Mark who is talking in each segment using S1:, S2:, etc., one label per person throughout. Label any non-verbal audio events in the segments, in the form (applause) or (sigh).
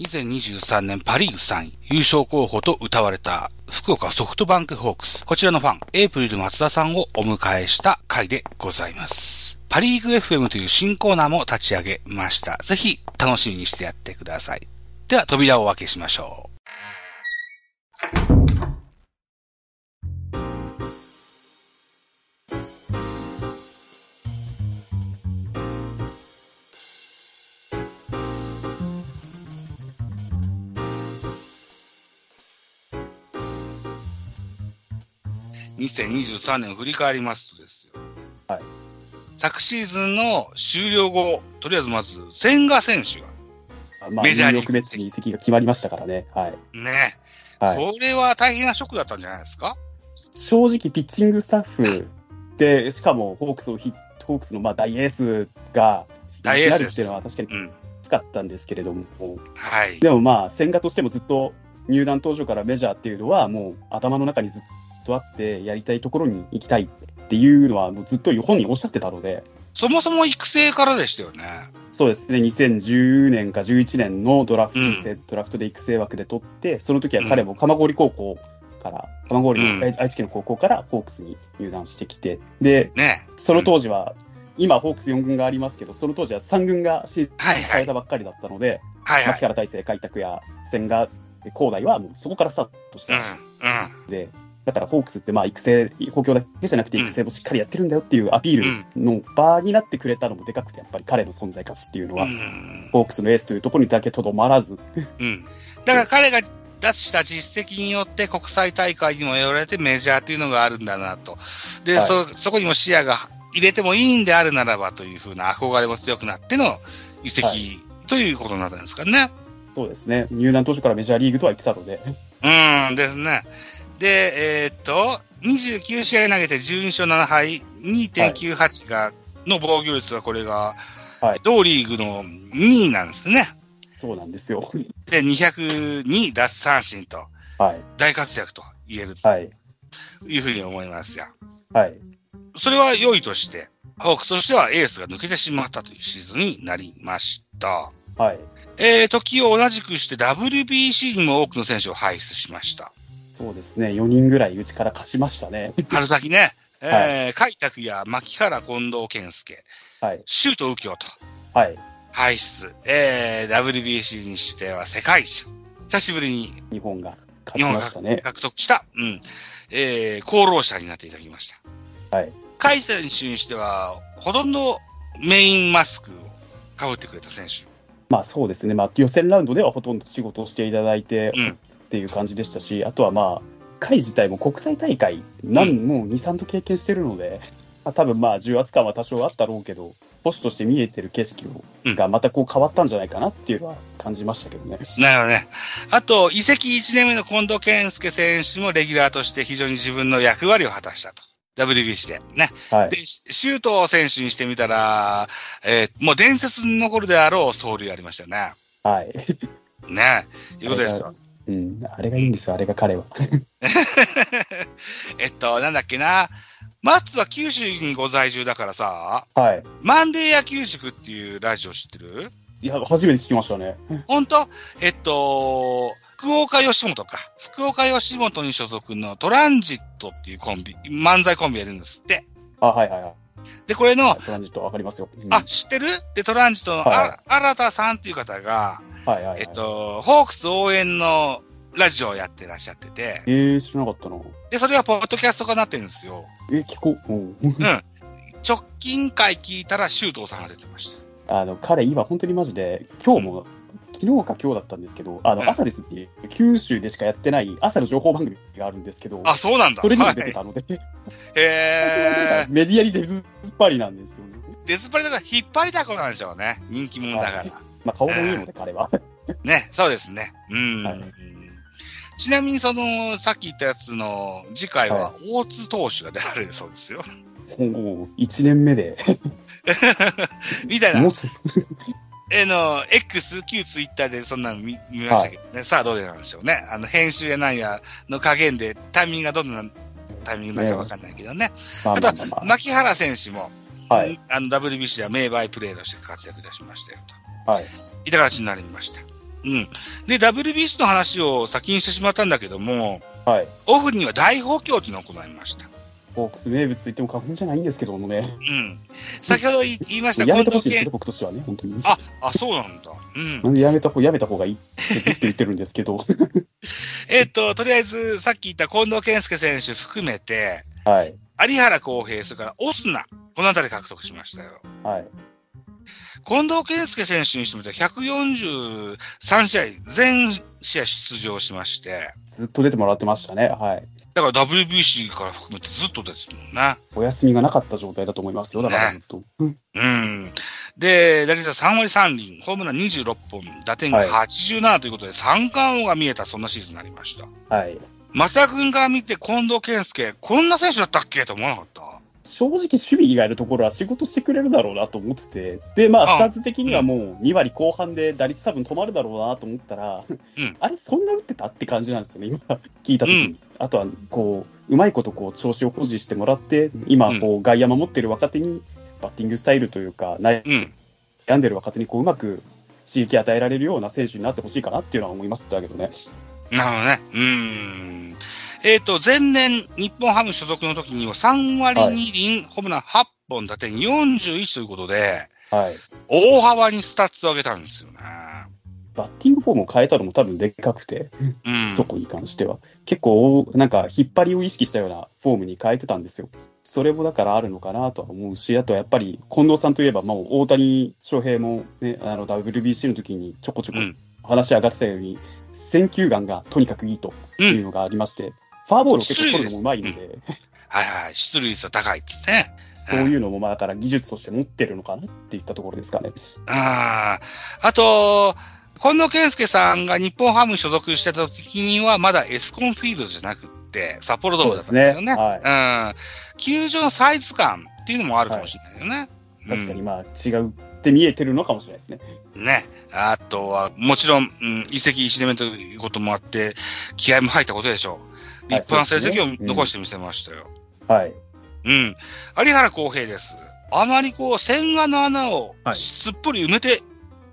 S1: 2023年パリーグ3位、優勝候補と歌われた福岡ソフトバンクホークス。こちらのファン、エイプリル松田さんをお迎えした回でございます。パリーグ FM という新コーナーも立ち上げました。ぜひ楽しみにしてやってください。では扉をお開けしましょう。2023年を振り返りますとですよ。
S2: はい。
S1: 昨シーズンの終了後、とりあえずまず、千賀選手が、
S2: まあ、メジャーリーグ。メッツに移籍が決まりましたからね。はい。
S1: ね。はい、これは大変なショックだったんじゃないですか？
S2: 正直、ピッチングスタッフで、しかもホークスをヒホークスのまあ大エースが、
S1: 大エース
S2: っていうのは確かにきつかったんですけれども、うん、
S1: はい。
S2: でもまあ、千賀としてもずっと入団当初からメジャーっていうのは、もう頭の中にずっとあって、やりたいところに行きたいっていうのは、もうずっと本人おっしゃってたので。
S1: そもそも育成からでしたよね。
S2: そうです。ね、2010年か11年のドラフト、うん、ドラフトで育成枠で取って、その時は彼も鎌郡高校から、鎌郡の、愛知県の高校からホークスに入団してきて、で、
S1: ね、
S2: その当時は、今、ホークス4軍がありますけど、その当時は3軍がシーズン変えたばっかりだったので、
S1: はいはい、
S2: 牧原大成開拓や千賀広大はもうそこからスタートした、うんうん、で、だからホークスってまあ育成、補強だけじゃなくて育成もしっかりやってるんだよっていうアピールの場になってくれたのもでかくて、やっぱり彼の存在価値っていうのは、ホークスのエースというところにだけとどまらず。
S1: うん。だから彼が出した実績によって国際大会にも呼ばれてメジャーっていうのがあるんだなと。で、はい、そ、そこにも視野が入れてもいいんであるならばというふうな憧れも強くなっての移籍、はい、ということになったんですかね。
S2: そうですね。入団当初からメジャーリーグとは言ってたので。
S1: うんですね。で、えー、っと、29試合投げて12勝7敗、2.98が、の防御率がこれが、はい、同リーグの2位なんですね。
S2: そうなんですよ。
S1: で、202奪三振と、
S2: はい、
S1: 大活躍と言えると、
S2: はい、
S1: いうふうに思いますよ。
S2: はい。
S1: それは良いとして、ホークスとしてはエースが抜けてしまったというシーズンになりました。
S2: はい。
S1: えー、時を同じくして WBC にも多くの選手を輩出しました。
S2: そうですね、4人ぐらいうちから貸しましたね。
S1: 春先ね、(laughs) えー、海拓や牧原近藤健介、
S2: はい、
S1: シュート右京と、
S2: はい、
S1: 輩出、えー、WBC にしては世界一。久しぶりに。
S2: 日本が勝ちましたね。
S1: 獲得した、うん、えー、功労者になっていただきました。
S2: はい。
S1: 海選手にしては、ほとんどメインマスクをかぶってくれた選手。
S2: まあそうですね、まあ、予選ラウンドではほとんど仕事をしていただいて、うん、っていう感じでしたし、あとはまあ、会自体も国際大会、何、うん、もう2、3度経験してるので、まあ、多分まあ、重圧感は多少あったろうけど、ボスとして見えてる景色がまたこう変わったんじゃないかなっていうのは感じましたけどね。
S1: なるほどね。あと、移籍1年目の近藤健介選手もレギュラーとして非常に自分の役割を果たしたと。WBC で。ね。
S2: はい。
S1: で、シュート選手にしてみたら、えー、もう伝説に残るであろう走塁ありましたよね。
S2: はい。
S1: ね。いうことですよ。
S2: うん、あれがいいんですよ、あれが彼は。(laughs)
S1: えっと、なんだっけな。松は九州にご在住だからさ、
S2: はい。
S1: マンデー野球塾っていうラジオ知ってる？
S2: いや、初めて聞きましたね。
S1: 本当？えっと、福岡吉本か。福岡吉本に所属のトランジットっていうコンビ、漫才コンビやるんですって。
S2: あ、はいはいはい。
S1: で、これの、
S2: トランジットわかりますよ。
S1: うん、あ、知ってる？で、トランジットの、はい、新田さんっていう方が、
S2: はいはい、はい、
S1: えっと、ホークス応援のラジオをやってらっしゃってて。
S2: ええー、知らなかったな。
S1: で、それはポッドキャスト化になってるんですよ。
S2: え、聞こう。うん。うん。
S1: 直近回聞いたら、周東さんが出てまし
S2: た。あの、彼今本当にマジで、今日も、うん、昨日か今日だったんですけど、あの、うん、朝ですっていう、九州でしかやってない朝の情報番組があるんですけど、
S1: あ、そうなんだ。
S2: それにも出てたので、はい、
S1: へ (laughs)
S2: メディアに出ずっぱりなんですよね。
S1: 出ずっぱりだから引っ張りだこなんでしょうね。人気者だから。
S2: まあ顔もいいので、彼は。(laughs)
S1: ね、そうですね。うん。はいちなみにその、さっき言ったやつの次回は、大津投手が出られるそうですよ。
S2: おお、1年目で。(laughs)
S1: みたいな。(laughs) えの、X、旧ツイッターでそんなの見見ましたけどね、はい、さあどうなんでしょうね。あの、編集やなんやの加減でタイミングがどんなタイミングなのかわかんないけどね。まあ、あと、牧原選手も、
S2: はい。
S1: あの、WBC では名バイプレーとして活躍いたしましたよと。
S2: はい。
S1: いた形になりました。うん。で、WBC の話を先にしてしまったんだけども、
S2: はい。
S1: オフには大補強というのを行いました。
S2: ホークス名物と言っても過言じゃないんですけどもね。
S1: うん。先ほど言いました、
S2: やめてほしいですね、僕としてはね、本当に。
S1: あ、あ、そうなんだ。うん。
S2: なんでやめた方、やめた方がいいってずっと言ってるんですけど。(laughs)
S1: えっと、とりあえず、さっき言った近藤健介選手含めて、
S2: はい。
S1: 有原康平、それからオスナ、このあたり獲得しましたよ。
S2: はい。
S1: 近藤健介選手にしてみて143試合、全試合出場しまして。
S2: ずっと出てもらってましたね。はい。
S1: だから WBC から含めてずっとですもんね。
S2: お休みがなかった状態だと思いますよ、だからずっと。ね、
S1: うん。で、打率は3割3厘、ホームラン26本、打点が87ということで、三冠王が見えた、そんなシーズンになりました。
S2: はい。
S1: 松田君から見て近藤健介、こんな選手だったっけ？と思わなかった
S2: 正直守備以外のところは仕事してくれるだろうなと思ってて、で、まあ、スタッツ的にはもう2割後半で打率多分止まるだろうなと思ったら、うん、あれ、そんな打ってたって感じなんですよね、今、聞いたときに。うん、あとは、こう、うまいことこう調子を保持してもらって、今、こう、外野守ってる若手に、バッティングスタイルというか、悩んでる若手にこううまく刺激与えられるような選手になってほしいかなっていうのは思いますだけどね。
S1: なるほどね。うん。えっ、ー、と、前年、日本ハム所属の時には3割2厘、はい、ホームラン8本打点41ということで、
S2: はい。
S1: 大幅にスタッツを上げたんですよね。
S2: バッティングフォームを変えたのも多分でかくて、うん、そこに関しては。結構、なんか、引っ張りを意識したようなフォームに変えてたんですよ。それもだからあるのかなとは思うし、あとはやっぱり、近藤さんといえば、もう大谷翔平もね、あの、WBC の時にちょこちょこ話し上がってたように、選球眼がとにかくいいというのがありまして、うん、ファーボールを結構取るのもうまいので。
S1: はいはい、出塁率高いですね。
S2: そういうのも、まあ、だから技術として持ってるのかなっていったところですかね。
S1: ああ、あと、近藤健介さんが日本ハム所属してた時には、まだエスコンフィールドじゃなくて、札幌ドームだったんですよね。ねはい、うん。球場のサイズ感っていうのもあるかもしれないよね。
S2: はい、確かに、まあ、違うって見えてるのかもしれないですね。
S1: ね。あとは、もちろん、うん、移籍1年目ということもあって、気合も入ったことでしょう。立派な成績を残してみせましたよ。
S2: はい。
S1: うん。有原公平です。あまりこう、千賀の穴をすっぽり埋めて、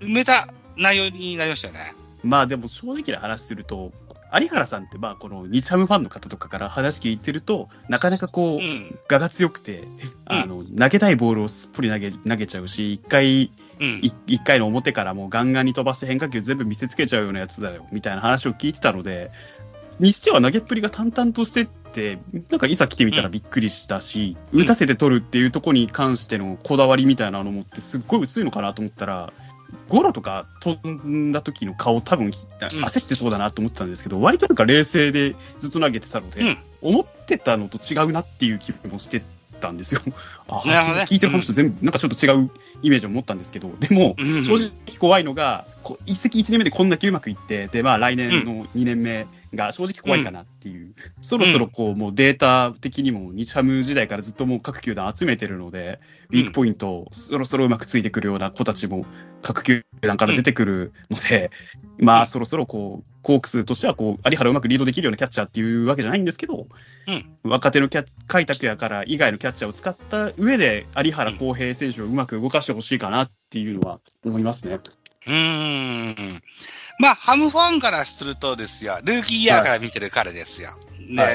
S1: 埋めた内容になりましたよね。
S2: まあでも正直な話すると、有原さんって、まあ、この日ハムファンの方とかから話聞いてると、なかなかこう、うん、我が強くて、あの、投げたいボールをすっぽり投げ、投げちゃうし、一回、一、うん、回の表からもうガンガンに飛ばして変化球全部見せつけちゃうようなやつだよ、みたいな話を聞いてたので、にしては投げっぷりが淡々としてって、なんかいざ来てみたらびっくりしたし、うん、打たせて取るっていうところに関してのこだわりみたいなのもってすっごい薄いのかなと思ったら、ゴロとか飛んだ時の顔多分焦ってそうだなと思ってたんですけど、割となんか冷静でずっと投げてたので、うん、思ってたのと違うなっていう気もしてたんですよ。(laughs) あ、ね、聞いてる話と全部、なんかちょっと違うイメージを持ったんですけど、でも、正直怖いのが、一石一年目でこんだけうまくいって、で、まあ来年の2年目が正直怖いかなっていう、うん、そろそろこう、もうデータ的にも日ハム時代からずっともう各球団集めてるので、ウィークポイントをそろそろうまくついてくるような子たちも各球団から出てくるので、まあそろそろこう、コークスとしてはこう、有原うまくリードできるようなキャッチャーっていうわけじゃないんですけど、うん、若手のキャ開拓やから以外のキャッチャーを使った上で、有原康平選手をうまく動かしてほしいかなっていうのは思いますね。
S1: うん。まあ、ハムファンからするとですよ、ルーキーイヤーから見てる彼ですよ。はい、で、はい、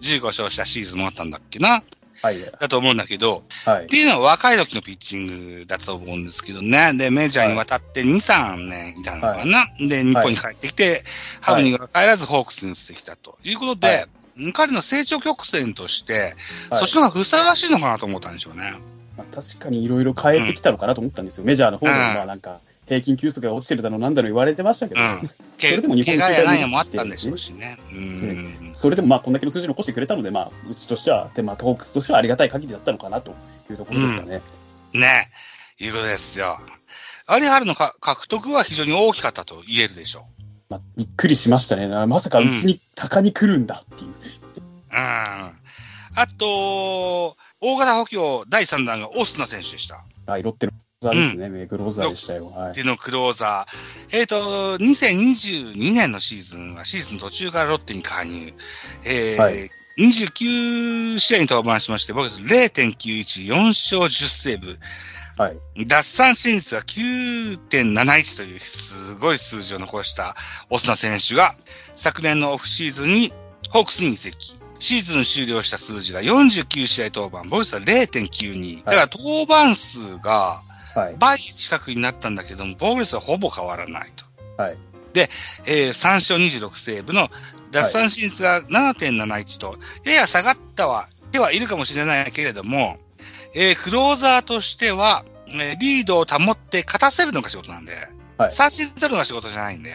S1: 15勝したシーズンもあったんだっけな。
S2: はい。
S1: だと思うんだけど、
S2: はい。
S1: っていうのは若い時のピッチングだと思うんですけどね。で、メジャーに渡って2、3年いたのかな。はい、で、日本に帰ってきて、ハムに帰らずホークスに移ってきたということで、彼の成長曲線として、そっちの方がふさわしいのかなと思ったんでしょうね。
S2: まあ、確かにいろいろ変えてきたのかなと思ったんですよ。うん、メジャーの方でも、まあなんか、平均球速が落ちてるだろうなんだろう言われてましたけど、うん、(laughs)
S1: それでも日本の球界もあったんでしょうしね。う
S2: ん、それでもまあこんだけの数字残してくれたので、まあ、うちとしては、でまあ、ホークスとしてはありがたい限りだったのかなというところですかね。
S1: うん、ね、いうことですよ。有原のか獲得は非常に大きかったと言えるでしょう。
S2: まあ、びっくりしましたね。まさかうちに鷹に来るんだっていう。うん。
S1: あと、大型補強第3弾がオスナ選手でした。
S2: はい、ロッテのザーですね、うん、クローザーでしたよ。
S1: はい。でのクローザー。えっ、ー、と、2022年のシーズンはシーズン途中からロッテに加入。えー、はい、29試合に登板しまして、僕です0.91、4勝10セーブ。
S2: はい。
S1: 奪三振率が9.71というすごい数字を残したオスナ選手が、昨年のオフシーズンにホークスに移籍。シーズン終了した数字が49試合登板、防御率は0.92。だから登板数が
S2: はい。
S1: 倍近くになったんだけども、防御率はほぼ変わらないと。
S2: はい。
S1: えー3勝26セーブの奪三振率が7.71と、やや下がったは、ではいるかもしれないけれども、えークローザーとしては、えーリードを保って勝たせるのが仕事なんで、
S2: はい
S1: 三振取るのが仕事じゃないんで、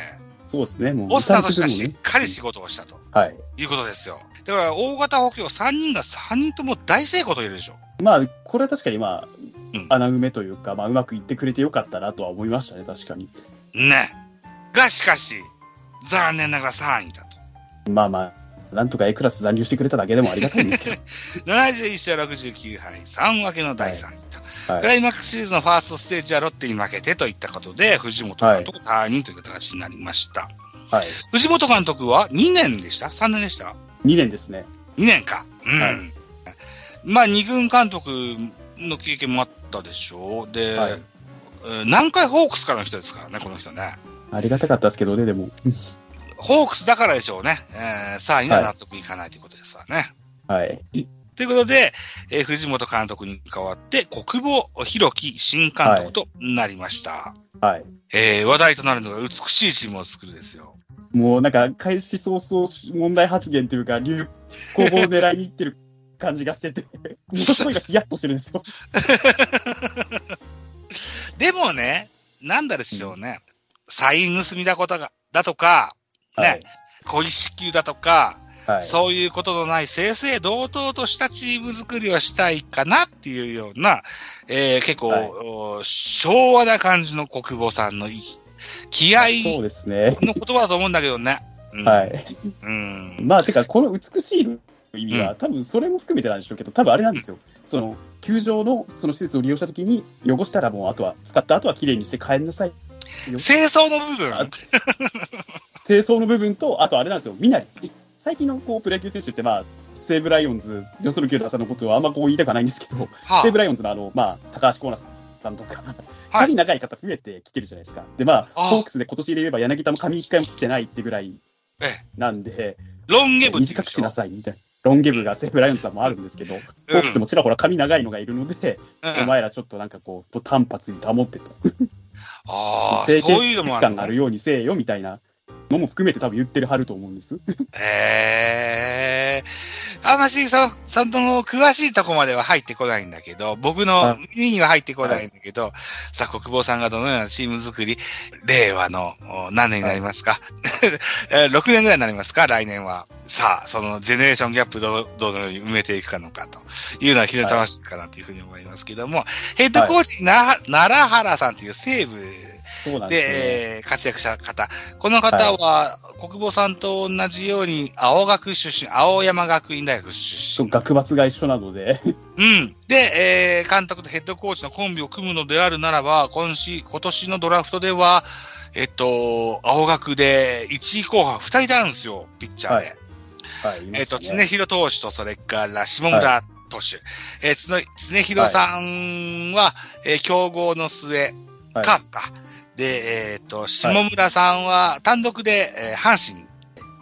S2: そうですね。もう、
S1: オスナーとしてはしっかり仕事をしたと
S2: はい。
S1: いうことですよ。だから、大型補強3人が3人とも大成功と言えるでしょ。
S2: まあ、これは確かにまあ、
S1: うん
S2: 穴埋めというか、まあ、うまくいってくれてよかったなとは思いましたね、確かに。
S1: ね。が、しかし、残念ながら3位だと。
S2: まあまあ、なんとか A クラス残留してくれただけでもありがたいんですけ
S1: 71 (laughs) 勝69敗、3分けの第3位と。
S2: ど。はい。
S1: クライマックスシリーズのファーストステージはロッテに負けてといったことで、藤本監督退任という形になりました。
S2: はい。
S1: 藤本監督は2年でした ?3 年でした
S2: ？2年ですね。
S1: ?2 年か。うん。
S2: はい
S1: まあ、2軍監督の経験もあったでしょ？う。で、
S2: はい
S1: えー南海ホークスからの人ですからね、この人ね。
S2: ありがたかったですけどね、でも。
S1: ホークスだからでしょうね。えー、さあ、今納得いかないということですわね。
S2: はい。
S1: ということで、えー藤本監督に代わって、国保弘樹新監督となりました。
S2: はい。
S1: えー話題となるのが美しいチームを作るですよ。
S2: もうなんか、開始早々問題発言というか、流行語を狙いに行ってる感じがしてて、ものすごいがヒヤッとしてるんですよ。(laughs)
S1: でもね、なんだでしょうね。サイン盗みだことが、だとか、ね、
S2: はい。
S1: 小支給だとか、
S2: はい。
S1: そういうことのない正々堂々としたチーム作りをしたいかなっていうような、えー結構、
S2: はい
S1: お昭和な感じの国母さんのい気合
S2: そうですね。
S1: の言葉だと思うんだけどね。うん、
S2: はい。
S1: うん。
S2: まあ、てか、この美しいの意味は、
S1: う
S2: 多分それも含めてなんでしょうけど、多分あれなんですよ。その、球場のその施設を利用したときに、汚したらもう、あとは、使った後は綺麗にして帰んなさい。
S1: 清掃の部分。
S2: あ清掃の部分と、あとあれなんですよ、みなり。最近のこうプロ野球選手って、まあ、西武ライオンズ、ジョスル・キューダーさんのことはあんまこう言いたくはないんですけど、
S1: は
S2: 西武ライオンズのあの、まあ、高橋光成さんとか、
S1: はい
S2: 髪長い方増えてきてるじゃないですか。で、まあ、
S1: あ
S2: ホークスで今年で言えば柳田も髪一回も切ってないってぐらい
S1: ええ、
S2: なんで、
S1: ロンゲブって言う
S2: 短くしな
S1: で
S2: さいみたいな。ロンゲブが西武ライオンズさんもあるんですけど、ホークスもちらほら髪長いのがいるので、お前らちょっとなんかこう、単発に保ってと。
S1: ああ、(laughs)
S2: 清
S1: そういうの
S2: 潔
S1: もある
S2: 感があるようにせえよみたいなのも含めて多分言ってるはると思うんです。
S1: へえ。あんましさ、さんとの詳しいとこまでは入ってこないんだけど、僕の
S2: あ
S1: 耳には入ってこないんだけど、さあ、国防さんがどのようなチーム作り、令和のお何年になりますか、えー ?6 年ぐらいになりますか？来年は。さあ、そのジェネレーションギャップどうどのように埋めていくかのかというのは非常に楽しいかなというふうに思いますけども、ヘッドコーチにな、奈良原さんという西部
S2: で。
S1: で、えー活躍した方。この方は、国母さんと同じように、青学出身、青山学院大学出身。
S2: 学閥が一緒なので、
S1: うん。で、えー監督とヘッドコーチのコンビを組むのであるならば、今し、今年のドラフトでは、えっと、青学で1位候補2人いたんですよ、ピッチャーで。
S2: はい。いま
S1: えっと、常広投手と、それから下村投手。えーつの常広さんは、えー競合の末、
S2: はい
S1: カープか。で、えっ、と、下村さんは単独で、えー阪神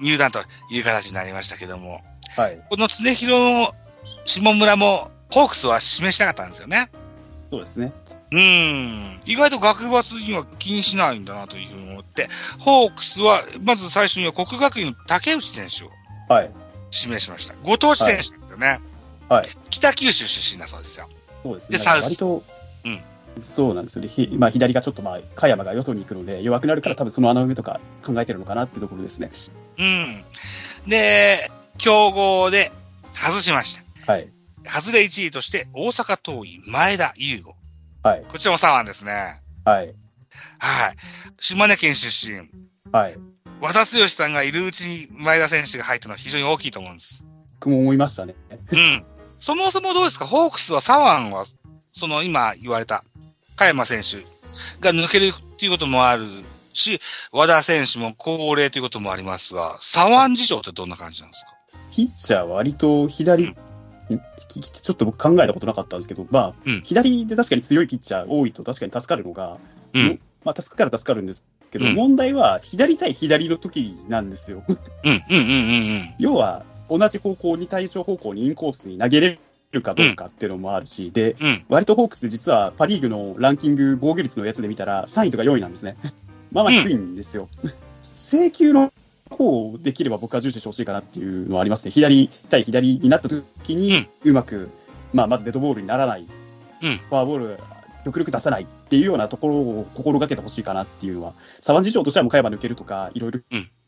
S1: 入団という形になりましたけども、
S2: はい。
S1: この常広の下村も、ホークスは示したかったんですよね。
S2: そうですね。
S1: うん。意外と学閥には気にしないんだなというふうに思って、ホークスは、まず最初には国学院の竹内選手を
S2: はい。
S1: 指名しました。ご当地選手ですよね。
S2: はい。
S1: 北九州出身だそうですよ。
S2: そうですね。
S1: で
S2: なんか割と、
S1: うん
S2: そうなんですよね。ひまあ、左がちょっとまあ、加山がよそに行くので、弱くなるから多分その穴埋めとか考えてるのかなってところですね。
S1: うん。で、競合で外しました。
S2: はい。
S1: 外れ1位として、大阪桐蔭、前田優吾。
S2: はい。
S1: こちらも左腕ですね。
S2: はい。
S1: はい。島根県出身。
S2: はい。
S1: 和田剛さんがいるうちに前田選手が入ったのは非常に大きいと思うんです。
S2: 僕も思いましたね。
S1: うん。そもそもどうですか？ホークスは左腕は、その今言われた、加山選手が抜けるっていうこともあるし、和田選手も高齢ということもありますが、左腕事情ってどんな感じなんですか？
S2: ピッチャーは割と左ちょっと僕考えたことなかったんですけど、まあ、うん、左で確かに強いピッチャー多いと確かに助かるのが、うん、まあ、助かる助かるんですけど、うん、問題は左対左の時なんですよ。要は、同じ方向に対象方向にインコースに投げれるかどうかっていうのもあるし、で、割とホークスで実はパ・リーグのランキング防御率のやつで見たら3位とか4位なんですね。(laughs) まあまあ低いんですよ。請求の方をできれば僕は重視してほしいかなっていうのはありますね。左対左になった時に、うまく、まあ、まずデッドボールにならない、うん、フォアボール、極力出さないっていうようなところを心がけてほしいかなっていうのは、左腕事情としては向かえば抜けるとか、いろいろ、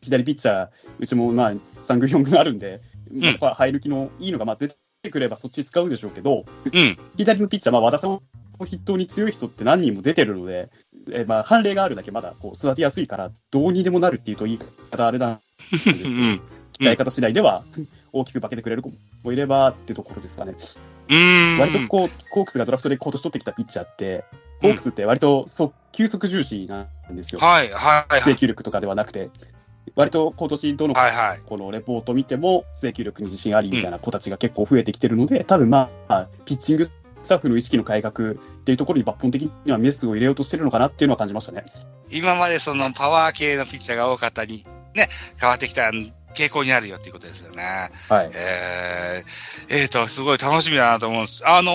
S2: 左ピッチャー、うちもまあ3軍、4軍あるんで、うん、生え抜きのいいのがまあ出てくればそっち使うでしょうけど、うん、左のピッチャー、まあ、和田さん筆頭に強い人って何人も出てるので、えまあ、判例があるだけまだこう育てやすいから、どうにでもなるっていうと言い方あれなんですけど、使い方次第では (laughs) 大きく化けてくれる子もいればってところですかね。割とこう、コークスがドラフトで今年取ってきたピッチャーって、コークスって割と速球速重視なんですよ。
S1: はい、はい、
S2: 制球力とかではなくて。割と今年どのこのレポート見ても制球力に自信ありみたいな子たちが結構増えてきてるので、多分まあ、ピッチングスタッフの意識の改革っていうところに抜本的にはメスを入れようとしてるのかなっていうのは感じましたね。
S1: 今までそのパワー系のピッチャーが多かったに、ね、変わってきた傾向にあるよっていうことですよね。
S2: はい。
S1: えー、えーと、すごい楽しみだなと思うんです。あのー、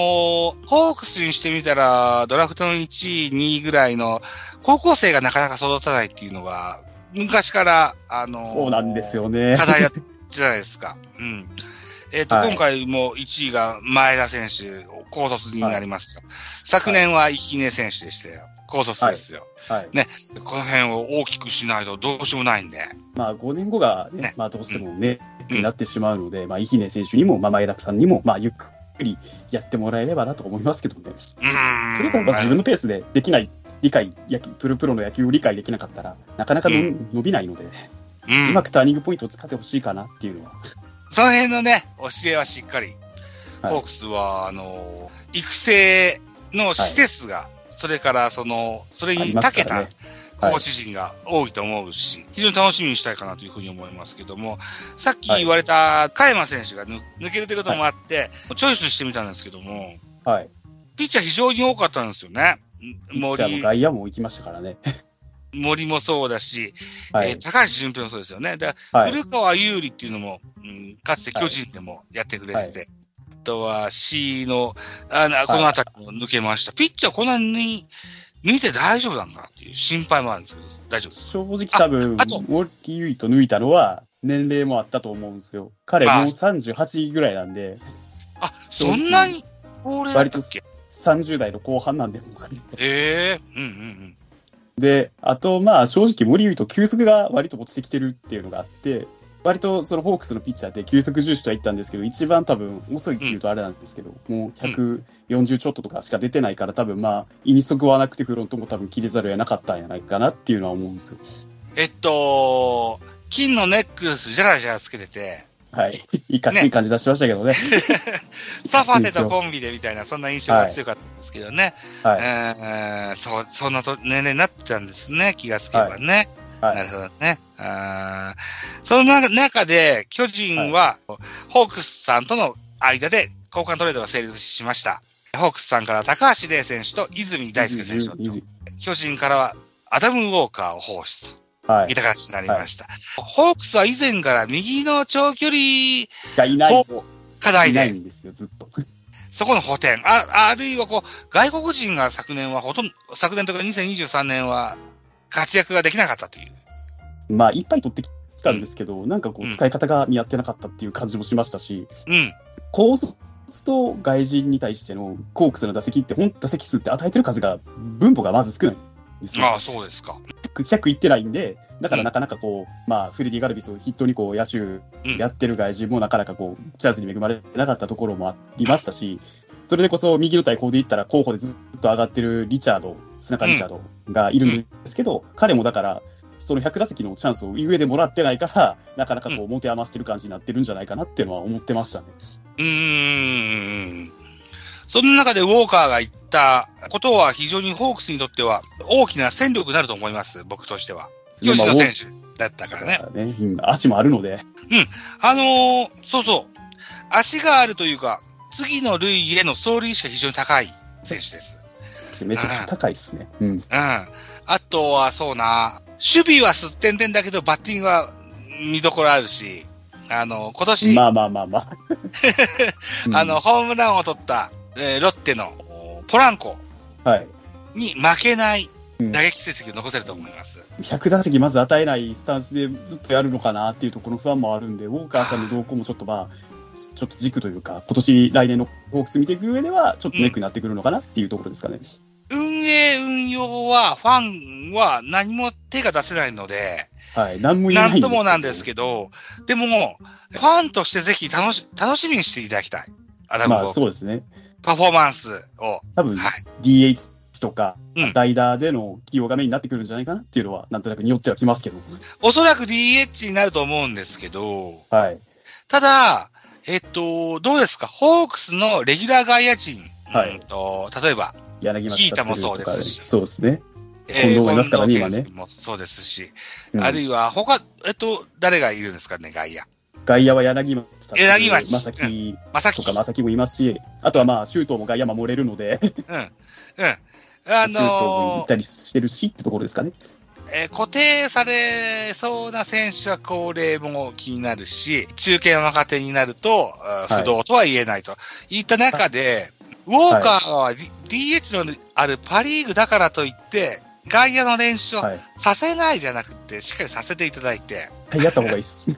S1: ホークスにしてみたら、ドラフトの1位、2位ぐらいの、高校生がなかなか育たないっていうのは、昔から、あのー、
S2: そうなんですよね。
S1: 課題やじゃないですか。うん。えっ、ー、と、はい、今回も1位が前田選手、高卒になりますよ。はい、昨年は生根選手でしたよ。高卒ですよ。はい。ね。この辺を大きくしないとどうしようもないんで。
S2: まあ、5年後がね、ねまあ、どうしてもね、うん、になってしまうので、まあ、生根選手にも、まあ、前田さんにも、まあ、ゆっくりやってもらえればなと思いますけどね。うん。それか、まあ、自分のペースでできない、理解、野球、プロプロの野球を理解できなかったら、なかなかの、うん、伸びないので、うん、うまくターニングポイントを使ってほしいかなっていうのは。
S1: その辺のね、教えはしっかり。はい、ホークスは、あの、育成の施設が、はい、それからその、それに長けた、コーチ陣が多いと思うし、非常に楽しみにしたいかなというふうに思いますけども、さっき言われた加山選手が抜けるということもあって、チョイスしてみたんですけども、
S2: はい。
S1: ピッチャー非常に多かったんですよね。
S2: 森。も外野も行きましたからね。
S1: 森もそうだし、はい、えー、高橋純平もそうですよね。で、はい、古川優里っていうのも、うん、かつて巨人でもやってくれてて、はい、あとは C の、あの、この辺りも抜けました。ピッチャーこんなに抜いて大丈夫なんかなっていう心配もあるんですけど、大丈夫です
S2: 正直多分、あと、森優と抜いたのは、年齢もあったと思うんですよ。彼もう38ぐらいなんで。
S1: あ、そんなに
S2: 割と30代の後半なんで、
S1: ええー、うんうんうん。
S2: で、あと、まあ、正直、森言うと、球速が割と落ちてきてるっていうのがあって、割とそのホークスのピッチャーって球速重視とは言ったんですけど、一番多分遅いっていうとあれなんですけど、うん、もう140ちょっととかしか出てないから、多分まあ、イニ速はなくてフロントも多分切りざるを得なかったんじゃないかなっていうのは思うんですよ。
S1: えっと、金のネックレスじゃらじゃらつけてて、
S2: はい。いいか、ね、いい感じ出しましたけどね。(laughs)
S1: サファテとコンビでみたいな、そんな印象が強かったんですけどね。はい。えー、そう、そんなと年齢になってたんですね、気がつけばね。はい。なるほどね。あその中で、巨人は、はい、ホークスさんとの間で交換トレードが成立しました。ホークスさんから高橋礼選手と泉大輔選手巨人からはアダム・ウォーカーを放出と。はい。いた形になりました。はい、ホークスは以前から右の長距離
S2: がいない
S1: 課題で。
S2: いないんですよ、ずっと。
S1: そこの補填。あ、あるいはこう、外国人が昨年はほとんど、昨年とか2023年は活躍ができなかったという。
S2: まあ、いっぱい取ってきたんですけど、うん、なんかこう、使い方が見合ってなかったっていう感じもしましたし、
S1: うん。
S2: 高卒と外人に対してのコークスの打席って、本打席数って与えてる数が、分母がまず少ない。
S1: ああ、そうですか。
S2: 100いってないんで、だからなかなかこう、うん、まあ、フレディ・ガルビスを筆頭にこう野手やってる外人もなかなかこう、チャンスに恵まれなかったところもありましたし、それでこそ右の対抗でいったら候補でずっと上がってるリチャード、砂川リチャードがいるんですけど、うん、彼もだから、その100打席のチャンスを上でもらってないから、なかなかこう、持て余してる感じになってるんじゃないかなっていうのは思ってましたね。
S1: うん。その中でウォーカーが言ったことは非常にホークスにとっては大きな戦力になると思います、僕としては。吉野選手だったからね。
S2: ね足もあるので。
S1: うん。あのー、そうそう。足があるというか、次の類への走塁意識が非常に高い選手です。
S2: めちゃくちゃ高いですね。うん。うん。
S1: あとは、そうな、守備はすってんてんだけど、バッティングは見どころあるし、あの、今年、
S2: まあまあまあまあ。(laughs)
S1: あの、ホームランを取った、えー、ロッテのポランコに負けない打撃成績を残せると思います。
S2: うん、100打席まず与えないスタンスでずっとやるのかなっていうところの不安もあるんで、ウォーカーさんの動向もちょっとまあ、ちょっと軸というか、今年、来年のホークス見ていく上では、ちょっとネックになってくるのかなっていうところですかね。
S1: うん、運営、運用は、ファンは何も手が出せないので、
S2: はい、何も
S1: 言えないなんともなんですけど、でも、ファンとしてぜひ楽し、楽しみにしていただきたい。
S2: アダムまあそうですね。
S1: パフォーマンスを。
S2: 多分、はい、DH とか、代打での起用がメインになってくるんじゃないかなっていうのは、なんとなくによってはきますけど。
S1: おそらく DH になると思うんですけど、
S2: はい。
S1: ただ、えっと、どうですか？ホークスのレギュラー外野陣。
S2: はい。
S1: と、例えば、
S2: 柳
S1: 町田もそうですし。
S2: そうですね。近藤がいますからね、今ね。
S1: もそうですし、うん、あるいは、他、えっと、誰がいるんですかね、外野。
S2: 外野は柳町。
S1: 柳町。
S2: まさき。まさき。とかまさきもいますし、あとはまあ、周東も外野守れるので。
S1: うん。うん。あのー、周東
S2: も行ったりしてるしってところですかね。
S1: えー、固定されそうな選手は高齢も気になるし、中堅若手になると、不動とは言えないと。い、った中で、ウォーカーは DH のあるパリーグだからといって、外野の練習をさせないじゃなくて、しっかりさせていただいて。
S2: はい、やった方がいいです。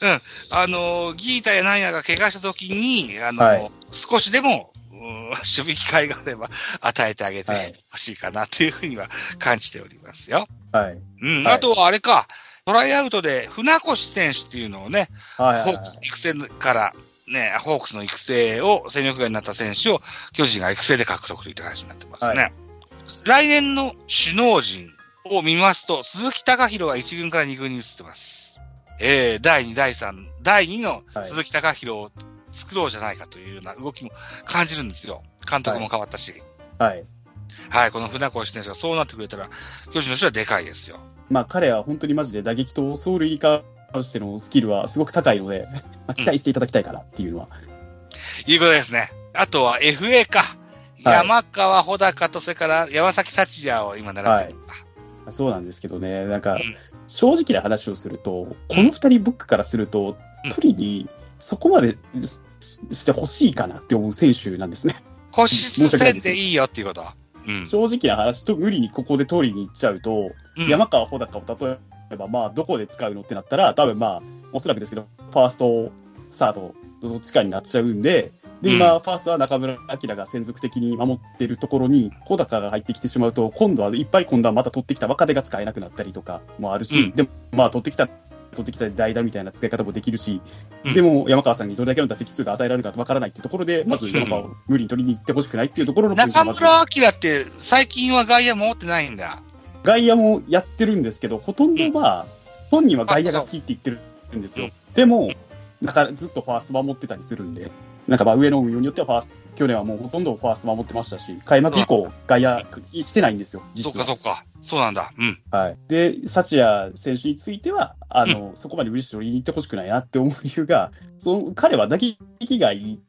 S1: うん。あの、ギータやナンヤが怪我した時に、あの、はい、少しでも、守備機会があれば与えてあげてほしいかなというふうには感じておりますよ。
S2: はい。
S1: うん。あとはあれか、トライアウトで船越選手っていうのをね、
S2: はいホ
S1: ークス育成からね、ホークスの育成を戦力外になった選手を巨人が育成で獲得という話になってますね。はい来年の首脳陣を見ますと、鈴木隆弘が1軍から2軍に移ってます。えー、第2、第3、第2の鈴木隆弘を作ろうじゃないかというような動きも感じるんですよ。監督も変わったし。
S2: はい。
S1: はい、この船越選手がそうなってくれたら、巨人の人はでかいですよ。
S2: まあ彼は本当にマジで打撃と走塁に関してのスキルはすごく高いので、(laughs) まあ、期待していただきたいかなっていうのは、
S1: うん。いうことですね。あとは FA か。山川穂高と、それから山崎幸也を今習ってる、
S2: はい、そうなんですけどね、なんか、正直な話をすると、この二人ブックからすると、取りにそこまでしてほしいかなって思う選手なんですね。
S1: 固執せんでいいよっていうこと
S2: うん、正直な話と、無理にここで取りに行っちゃうと、うん、山川穂高を例えば、まあ、どこで使うのってなったら、多分まあ、おそらくですけど、ファースト、サード、どっちかになっちゃうんで、で、今、うん、ファーストは中村晃が専属的に守ってるところに、小高が入ってきてしまうと、今度はいっぱい今度はまた取ってきた若手が使えなくなったりとかもあるし、うん、でも、まあ、取ってきた、取ってきた代打みたいな使い方もできるし、うん、でも山川さんにどれだけの打席数が与えられるかわからないっていうところで、まず山川を無理に取りに行ってほしくないっていうところの
S1: 中村晃って、最近は外野持ってないんだ。
S2: 外野もやってるんですけど、ほとんどは、本人は外野が好きって言ってるんですよ。でも、だからずっとファースト守ってたりするんで。なんかまあ上の運用によってはファースト、去年はもうほとんどファースト守ってましたし、開幕以降、外野してないんですよ、
S1: 実は。そうか、そうか。そうなんだ。うん。
S2: はい。で、幸也選手については、あの、うん、そこまで無理して取りに行ってほしくないなって思う理由が、その彼は打撃がいい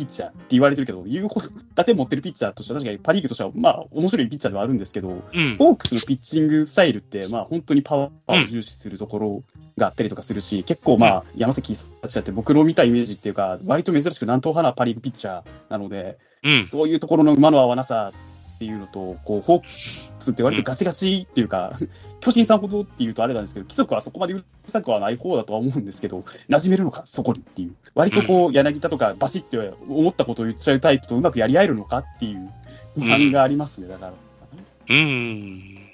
S2: ピッチャーって言われてるけど、言うほど、打点持ってるピッチャーとしては、確かにパ・リーグとしては、まあ、面白いピッチャーではあるんですけど、うん、ホークスのピッチングスタイルって、まあ、本当にパワーを重視するところがあったりとかするし、結構、まあ、山崎幸也って僕の見たイメージっていうか、割と珍しく南東派なパ・リーグピッチャーなので、うん、そういうところの馬の合わなさっていうのと、こう、ホークスって割とガチガチっていうか、うん、巨人さんほどっていうとあれなんですけど、規則はそこまでうるさくはない方だとは思うんですけど、馴染めるのか、そこにっていう。割とこう、柳田とかバシッて思ったことを言っちゃうタイプとうまくやり合えるのかっていう不安がありますね、だから。
S1: うん。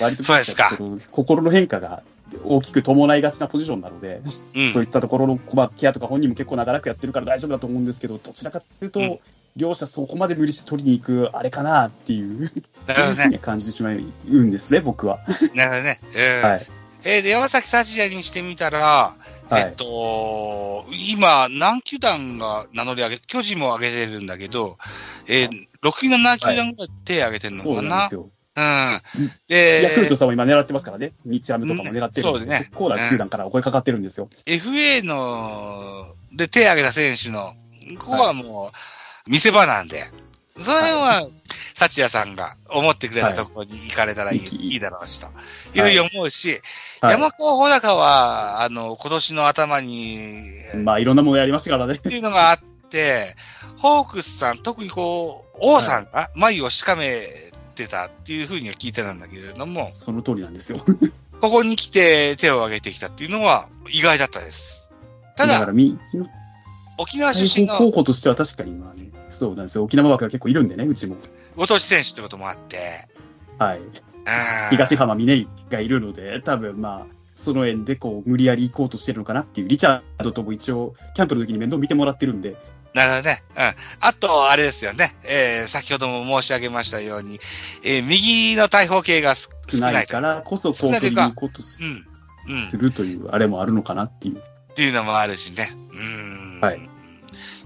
S2: 割と
S1: そうですか
S2: 心の変化が大きく伴いがちなポジションなので、うん、そういったところの、まあ、ケアとか本人も結構長らくやってるから大丈夫だと思うんですけど、どちらかというと、うん、両者そこまで無理して取りに行く、あれかなっていう、なるほどね。感じてしまうんですね、僕は。
S1: なるほどね。えー、はい。えー、で、山崎幸也にしてみたら、はい、えっと、今、何球団が名乗り上げ、巨人も上げてるんだけど、えー、6球団、7球団ぐらい手上げてるのかな、はい、そうなんですよ。うん。
S2: で、ヤクルトさんも今狙ってますからね。日ハムとかも狙ってる、うん、そうでね。結構な球団からお声かかってるんですよ。
S1: FA の、で手挙げた選手のここはもう、見せ場なんで、それは、幸也さんが思ってくれたところに行かれたらいい,、い、いだろうし、というふうに思うし、はい、山川穂高は、あの、今年の頭に、
S2: まあ、いろんなものやりましたからね。
S1: っていうのがあって、ホークスさん、特にこう、王さんが眉をしかめてたっていうふうには聞いてたんだけれども、
S2: その通りなんですよ。
S1: ここに来て手を挙げてきたっていうのは意外だったです。ただ、沖縄出身の。
S2: 候補としては確かにまあね、そうなんですよ。沖縄枠が結構いるんでね、うちも。
S1: ご当地選手ってこともあって。
S2: はい。東浜峰井がいるので、多分まあ、その縁でこう、無理やり行こうとしてるのかなっていう、リチャードとも一応、キャンプの時に面倒見てもらってるんで。
S1: なるほどね。うん。あと、あれですよね。えー、先ほども申し上げましたように、えー、右の大砲系が少
S2: ないからこそ、こう、取りに行こうとす,、うんうん、するという、あれもあるのかなっていう。
S1: っていうのもあるしね。うん。
S2: はい。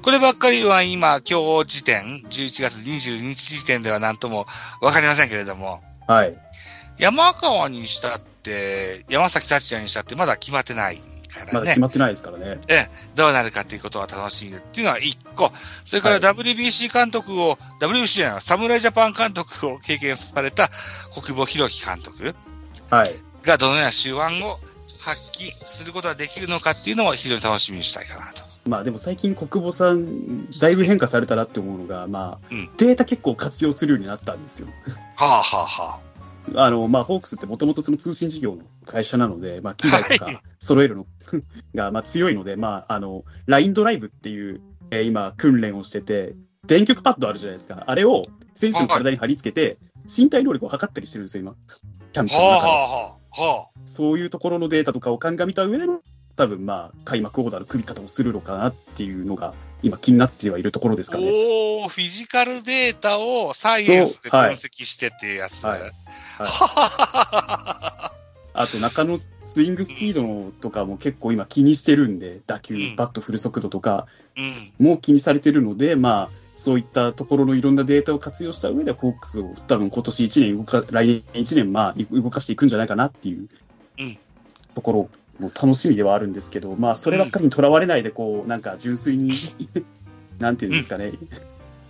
S1: こればっかりは今、今日時点、11月22日時点では何ともわかりませんけれども。
S2: はい。
S1: 山川にしたって、山崎達也にしたってまだ決まってないからね。
S2: まだ決まってないですからね。
S1: ええ、どうなるかっていうことは楽しみっていうのは一個。それから WBC 監督を、はい、WBC じゃない、侍ジャパン監督を経験された国母博樹監督。
S2: はい。
S1: がどのような手腕を発揮することができるのかっていうのを非常に楽しみにしたいかなと。
S2: まあでも最近国母さん、だいぶ変化されたなって思うのが、まあ、うん、データ結構活用するようになったんですよ。
S1: はあはあは
S2: あ。あの、まあ、ホークスってもともとその通信事業の会社なので、まあ、機材とか揃えるの (laughs) が、まあ、強いので、まあ、あの、LINE ドライブっていう、えー、今、訓練をしてて、電極パッドあるじゃないですか。あれを選手の体に貼り付けて、身体能力を測ったりしてるんですよ、今。キャンプの中で。はあはあはあ、そういうところのデータとかを鑑みた上での多分まあ、開幕オーダーの組み方をするのかなっていうのが、今気になってはいるところですかね。
S1: おー、フィジカルデータをサイエンスで分析してっていうやつ。はい。はい、
S2: あと中のスイングスピードのとかも結構今気にしてるんで、打球、バット振る速度とかも気にされてるので、まあ、そういったところのいろんなデータを活用した上で、ホークスを多分今年1年動か、来年1年、まあ、動かしていくんじゃないかなっていうところもう楽しみではあるんですけど、まあ、そればっかりにとらわれないで、こう、なんか純粋に (laughs) なんていうんですかね、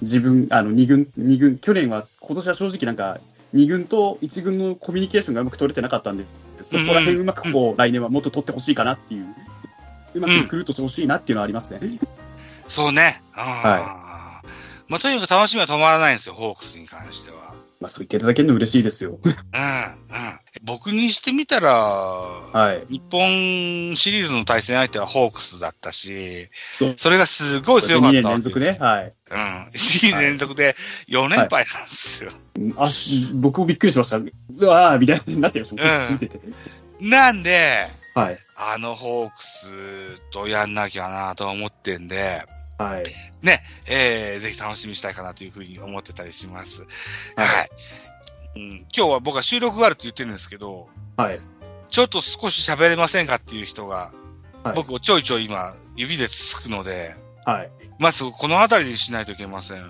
S2: 自分、あの、二軍、二軍、去年は、今年は正直なんか、二軍と一軍のコミュニケーションがうまく取れてなかったんで、そこら辺うまくこう、来年はもっと取ってほしいかなっていう、うまく来るとしてほしいなっていうのはありますね。
S1: そうね。はい。まあ、とにかく楽しみは止まらないんですよ、ホークスに関しては。
S2: まあ、そう言っていただけるの嬉しいですよ。うん、うん。
S1: 僕にしてみたら、はい。日本シリーズの対戦相手はホークスだったし、そそれがすごい強かった。2
S2: 年連続ね。はい。うん。
S1: 2年連続で4連敗なんですよ。
S2: はい、あ、僕もびっくりしました。うわーみたいになっちゃいました。うん、見てて。
S1: なんで、
S2: はい。
S1: あのホークスとやんなきゃなと思ってんで、
S2: はい。
S1: ね、えー、ぜひ楽しみにしたいかなというふうに思ってたりします。はい。はい、うん、今日は僕は収録があるって言ってるんですけど、
S2: はい。
S1: ちょっと少し喋れませんかっていう人が、はい、僕をちょいちょい今、指でつつくので、
S2: はい。
S1: まずこの辺りにしないといけません。は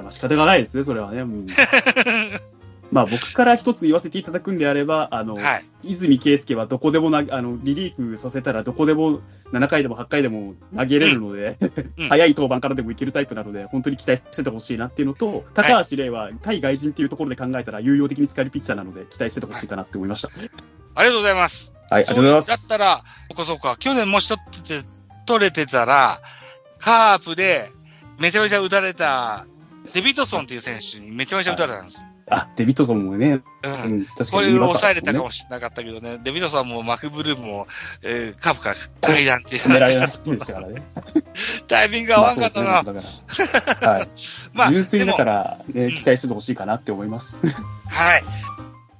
S1: い、
S2: まあ仕方がないですね、それはね。(laughs) まあ僕から一つ言わせていただくんであれば、あの、はい、泉圭介はどこでもな、あの、リリーフさせたらどこでも7回でも8回でも投げれるので、うん、(laughs) 早い登板からでもいけるタイプなので、本当に期待しててほしいなっていうのと、高橋玲は対外人っていうところで考えたら有用的に使えるピッチャーなので、期待しててほしいかなって思いました。
S1: ありがとうございます。
S2: はい、ありがとうございます。
S1: だったら、そうかそうか、去年もし取ってて、取れてたら、カープでめちゃめちゃ打たれた、デビットソンっていう選手にめちゃめちゃ打たれたんです。はい
S2: あ、デビッドソンもね。
S1: うん。確かに、これを抑えれたかもしれなかったけどね。デビッドソンもマクブルームも、えー、カープから階段っていう。
S2: 狙いなしでしたからね。
S1: タイミング合わんかったな。
S2: まあね、(laughs) はい。まあ、純粋だから、ね、期待してほしいかなって思います。
S1: はい。